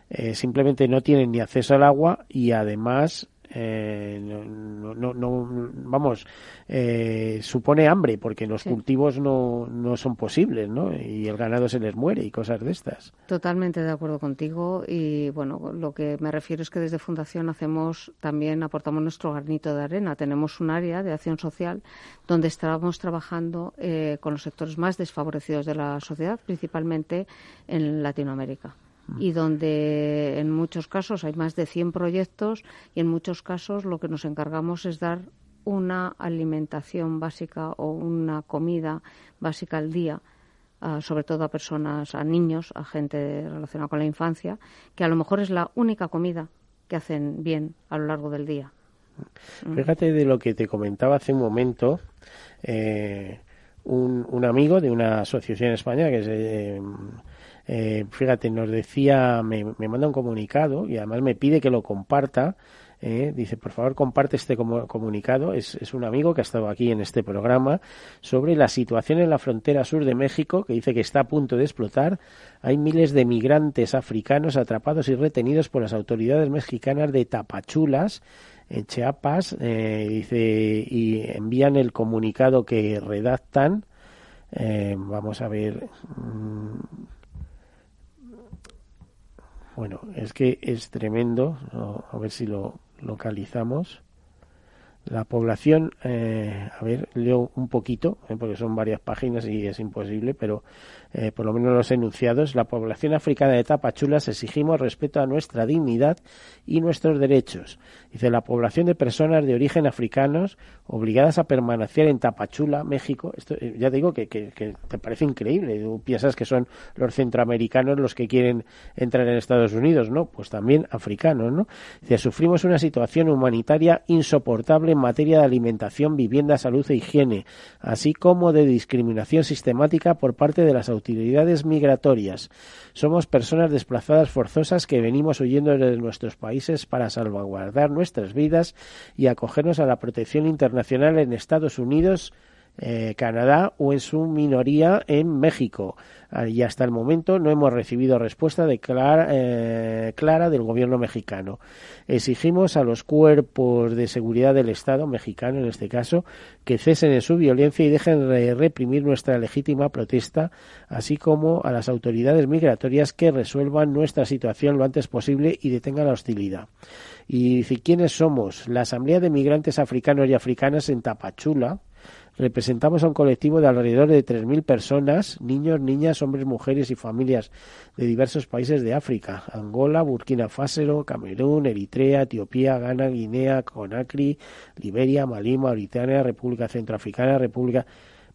eh, simplemente no tienen ni acceso al agua y además eh, no, no, no, vamos, eh, supone hambre porque los cultivos no, no son posibles, ¿no? Y el ganado se les muere y cosas de estas. Totalmente de acuerdo contigo y bueno, lo que me refiero es que desde Fundación hacemos también aportamos nuestro granito de arena. Tenemos un área de acción social donde estamos trabajando eh, con los sectores más desfavorecidos de la sociedad, principalmente en Latinoamérica y donde en muchos casos hay más de 100 proyectos y en muchos casos lo que nos encargamos es dar una alimentación básica o una comida básica al día, sobre todo a personas, a niños, a gente relacionada con la infancia, que a lo mejor es la única comida que hacen bien a lo largo del día. Mm. Fíjate de lo que te comentaba hace un momento. Eh, un, un, amigo de una asociación en España que es eh, eh, fíjate, nos decía, me, me, manda un comunicado y además me pide que lo comparta. Eh, dice, por favor, comparte este comunicado. Es, es, un amigo que ha estado aquí en este programa sobre la situación en la frontera sur de México, que dice que está a punto de explotar. Hay miles de migrantes africanos atrapados y retenidos por las autoridades mexicanas de Tapachulas, en Chiapas. Eh, dice, y envían el comunicado que redactan. Eh, vamos a ver. Mm, bueno, es que es tremendo. A ver si lo localizamos. La población, eh, a ver, leo un poquito, eh, porque son varias páginas y es imposible, pero eh, por lo menos los enunciados. La población africana de Tapachulas exigimos respeto a nuestra dignidad y nuestros derechos. Dice, la población de personas de origen africanos obligadas a permanecer en Tapachula, México. Esto ya te digo que, que, te parece increíble. Tú piensas que son los centroamericanos los que quieren entrar en Estados Unidos, ¿no? Pues también africanos, ¿no? Dice, sufrimos una situación humanitaria insoportable en materia de alimentación, vivienda, salud e higiene, así como de discriminación sistemática por parte de las autoridades migratorias. Somos personas desplazadas forzosas que venimos huyendo de nuestros países para salvaguardar nuestras vidas y acogernos a la protección internacional en Estados Unidos eh, Canadá o en su minoría en México. Y hasta el momento no hemos recibido respuesta eh, clara del gobierno mexicano. Exigimos a los cuerpos de seguridad del Estado mexicano, en este caso, que cesen en su violencia y dejen de reprimir nuestra legítima protesta, así como a las autoridades migratorias que resuelvan nuestra situación lo antes posible y detengan la hostilidad. Y dice, ¿quiénes somos? La Asamblea de Migrantes Africanos y Africanas en Tapachula, representamos a un colectivo de alrededor de 3.000 personas, niños, niñas, hombres, mujeres y familias de diversos países de África, Angola, Burkina Faso, Camerún, Eritrea, Etiopía, Ghana, Guinea, Conakry, Liberia, Malí, Mauritania, República Centroafricana, República...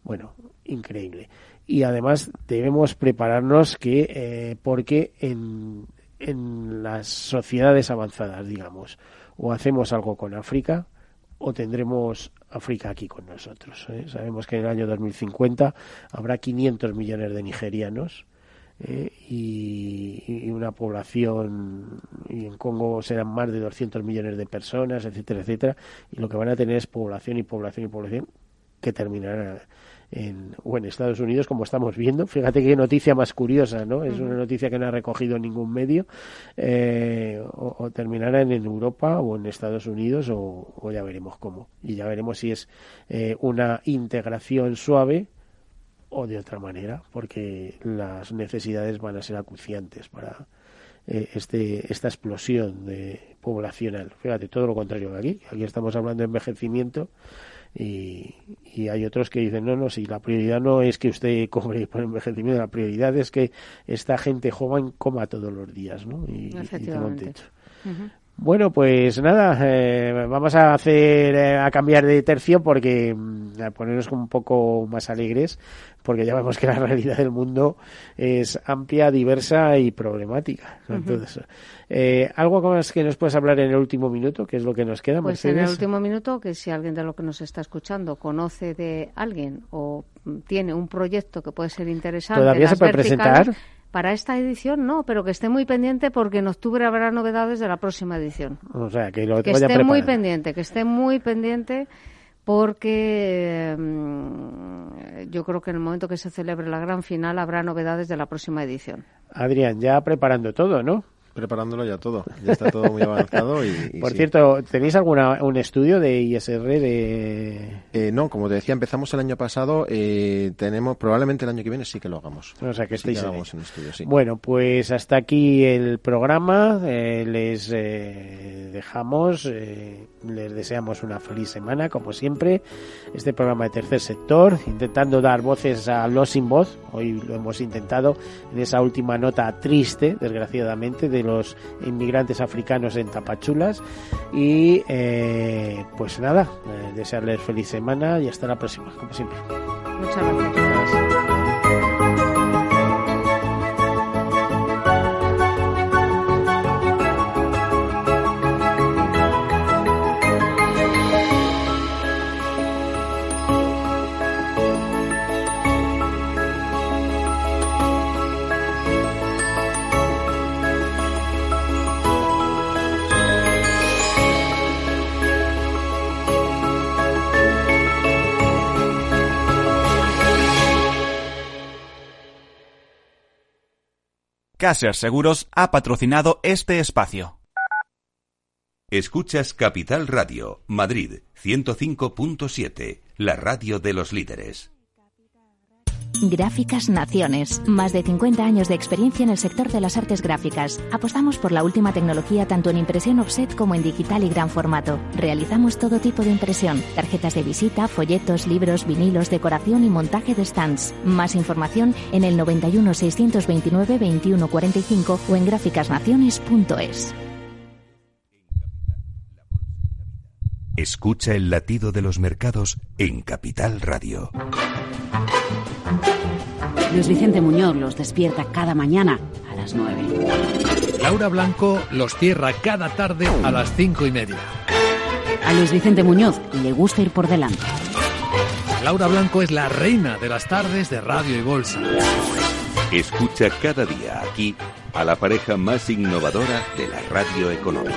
Bueno, increíble. Y además debemos prepararnos que, eh, porque en, en las sociedades avanzadas, digamos, o hacemos algo con África, o tendremos África aquí con nosotros. ¿eh? Sabemos que en el año 2050 habrá 500 millones de nigerianos ¿eh? y, una población, y en Congo serán más de 200 millones de personas, etcétera, etcétera, y lo que van a tener es población y población y población que terminará en, o en Estados Unidos, como estamos viendo. Fíjate qué noticia más curiosa, ¿no? Es una noticia que no ha recogido ningún medio. Eh, o, terminará en, Europa o en Estados Unidos, o, ya veremos cómo. Y ya veremos si es eh, una integración suave o de otra manera, porque las necesidades van a ser acuciantes para eh, este, esta explosión de poblacional. Fíjate, todo lo contrario que aquí. Aquí estamos hablando de envejecimiento y, hay otros que dicen, no, no, si la prioridad no es que usted cobre por envejecimiento, la prioridad es que esta gente joven coma todos los días, ¿no? Y, y Bueno, pues nada, eh, vamos a hacer, eh, a cambiar de tercio porque, mm, a ponernos un poco más alegres, porque ya vemos que la realidad del mundo es amplia, diversa y problemática. Entonces, eh, ¿Algo más que nos puedes hablar en el último minuto? ¿Qué es lo que nos queda, Pues en el último minuto, que si alguien de lo que nos está escuchando conoce de alguien o tiene un proyecto que puede ser interesante... ¿Todavía se puede presentar? Para esta edición no, pero que esté muy pendiente porque en octubre habrá novedades de la próxima edición. O sea, que lo que esté muy pendiente, que esté muy pendiente porque mm, yo creo que en el momento que se celebre la gran final habrá novedades de la próxima edición. Adrián, ya preparando todo, ¿no? Preparándolo ya todo. Ya está todo muy avanzado. Y, Por cierto, ¿tenéis alguna un estudio de ISR de...? Eh, no, como te decía, empezamos el año pasado. Eh, tenemos Probablemente el año que viene sí que lo hagamos. O sea, que estáis en estudio, sí. Bueno, pues hasta aquí el programa. Eh, les dejamos. les deseamos una feliz semana, como siempre. Este programa de Tercer Sector, intentando dar voces a los sin voz. Hoy lo hemos intentado en esa última nota triste, desgraciadamente, los inmigrantes africanos en Tapachulas. Y eh, pues nada, eh, desearles feliz semana y hasta la próxima, como siempre. Muchas gracias. Caser Seguros ha patrocinado este espacio. Escuchas Capital Radio, Madrid 105.7, la radio de los líderes. Gráficas Naciones. Más de 50 años de experiencia en el sector de las artes gráficas. Apostamos por la última tecnología tanto en impresión offset como en digital y gran formato. Realizamos todo tipo de impresión. Tarjetas de visita, folletos, libros, vinilos, decoración y montaje de stands. Más información en el 91 629 2145 o en gráficasnaciones.es. Escucha el latido de los mercados en Capital Radio. Luis Vicente Muñoz los despierta cada mañana a las 9. Laura Blanco los cierra cada tarde a las cinco y media. A Luis Vicente Muñoz le gusta ir por delante. Laura Blanco es la reina de las tardes de radio y bolsa. Escucha cada día aquí a la pareja más innovadora de la radio económica.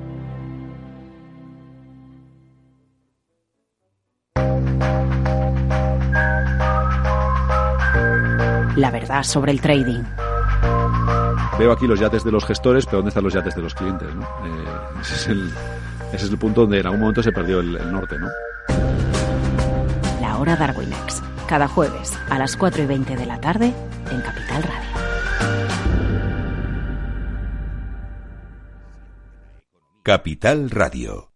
La verdad sobre el trading. Veo aquí los yates de los gestores, pero ¿dónde están los yates de los clientes? ¿no? Eh, ese, es el, ese, es el, punto donde en algún momento se perdió el, el norte. ¿no? La hora Darwinex. Cada jueves a las 4 y 20 de la tarde en Capital Radio. Capital Radio.